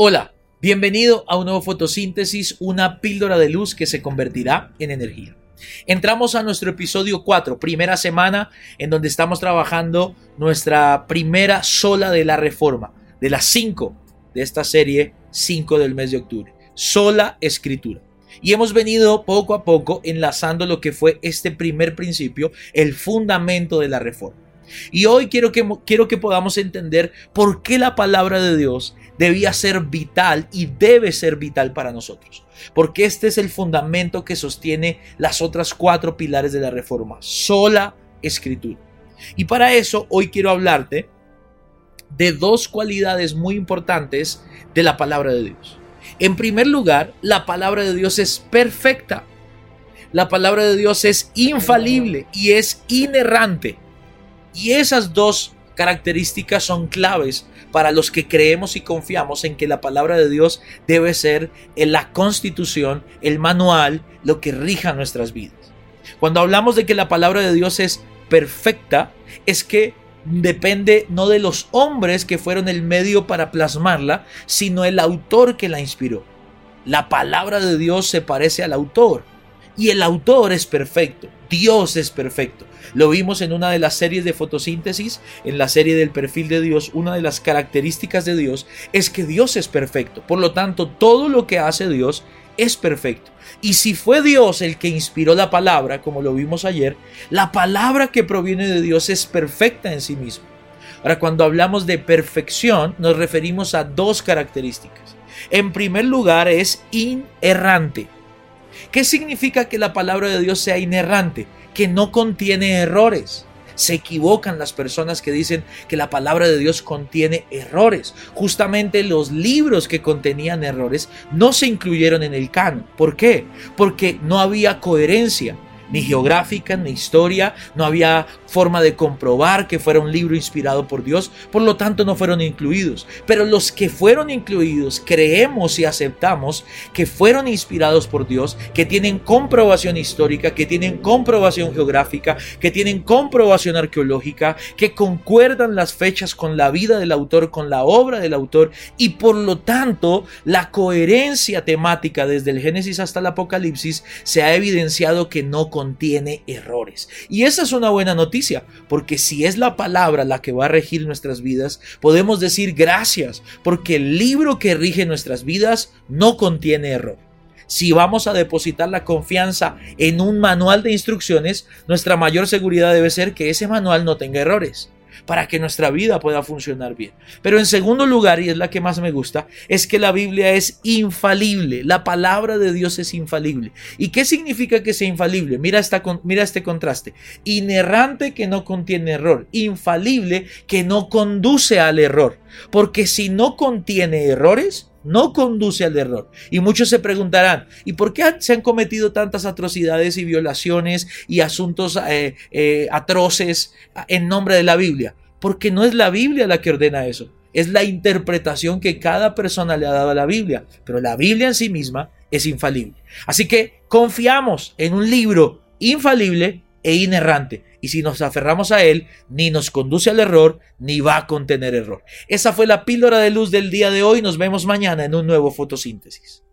Hola, bienvenido a un nuevo fotosíntesis, una píldora de luz que se convertirá en energía. Entramos a nuestro episodio 4, primera semana en donde estamos trabajando nuestra primera sola de la reforma, de las 5 de esta serie, 5 del mes de octubre, sola escritura. Y hemos venido poco a poco enlazando lo que fue este primer principio, el fundamento de la reforma. Y hoy quiero que, quiero que podamos entender por qué la palabra de Dios debía ser vital y debe ser vital para nosotros. Porque este es el fundamento que sostiene las otras cuatro pilares de la reforma. Sola escritura. Y para eso hoy quiero hablarte de dos cualidades muy importantes de la palabra de Dios. En primer lugar, la palabra de Dios es perfecta. La palabra de Dios es infalible y es inerrante. Y esas dos características son claves para los que creemos y confiamos en que la palabra de Dios debe ser en la constitución, el manual, lo que rija nuestras vidas. Cuando hablamos de que la palabra de Dios es perfecta, es que depende no de los hombres que fueron el medio para plasmarla, sino el autor que la inspiró. La palabra de Dios se parece al autor y el autor es perfecto. Dios es perfecto. Lo vimos en una de las series de fotosíntesis, en la serie del perfil de Dios. Una de las características de Dios es que Dios es perfecto. Por lo tanto, todo lo que hace Dios es perfecto. Y si fue Dios el que inspiró la palabra, como lo vimos ayer, la palabra que proviene de Dios es perfecta en sí misma. Ahora, cuando hablamos de perfección, nos referimos a dos características. En primer lugar, es inerrante. ¿Qué significa que la palabra de Dios sea inerrante? Que no contiene errores. Se equivocan las personas que dicen que la palabra de Dios contiene errores. Justamente los libros que contenían errores no se incluyeron en el canon. ¿Por qué? Porque no había coherencia ni geográfica, ni historia, no había forma de comprobar que fuera un libro inspirado por Dios, por lo tanto no fueron incluidos. Pero los que fueron incluidos creemos y aceptamos que fueron inspirados por Dios, que tienen comprobación histórica, que tienen comprobación geográfica, que tienen comprobación arqueológica, que concuerdan las fechas con la vida del autor, con la obra del autor y por lo tanto la coherencia temática desde el Génesis hasta el Apocalipsis se ha evidenciado que no contiene errores. Y esa es una buena noticia, porque si es la palabra la que va a regir nuestras vidas, podemos decir gracias, porque el libro que rige nuestras vidas no contiene error. Si vamos a depositar la confianza en un manual de instrucciones, nuestra mayor seguridad debe ser que ese manual no tenga errores para que nuestra vida pueda funcionar bien. Pero en segundo lugar, y es la que más me gusta, es que la Biblia es infalible. La palabra de Dios es infalible. ¿Y qué significa que sea infalible? Mira, esta, mira este contraste. Inerrante que no contiene error. Infalible que no conduce al error. Porque si no contiene errores, no conduce al error. Y muchos se preguntarán, ¿y por qué se han cometido tantas atrocidades y violaciones y asuntos eh, eh, atroces en nombre de la Biblia? Porque no es la Biblia la que ordena eso, es la interpretación que cada persona le ha dado a la Biblia, pero la Biblia en sí misma es infalible. Así que confiamos en un libro infalible e inerrante. Y si nos aferramos a él, ni nos conduce al error, ni va a contener error. Esa fue la píldora de luz del día de hoy. Nos vemos mañana en un nuevo fotosíntesis.